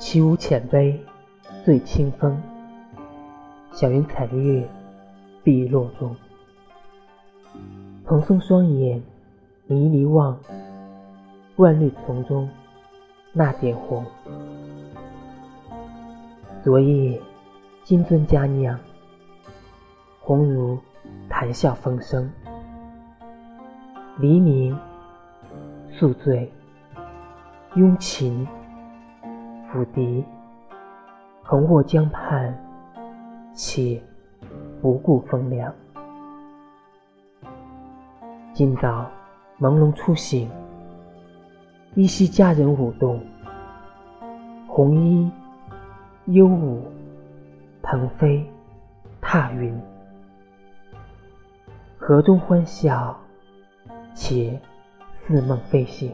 起舞浅杯，醉清风。小云彩月，碧落中。蓬松双眼，迷离望。万绿丛中，那点红。昨夜，金樽佳酿，红如谈笑风生。黎明，宿醉，拥琴，抚笛，横卧江畔，且不顾风凉。今早朦胧初醒，依稀佳人舞动，红衣幽舞，腾飞踏云，河中欢笑。且似梦非醒。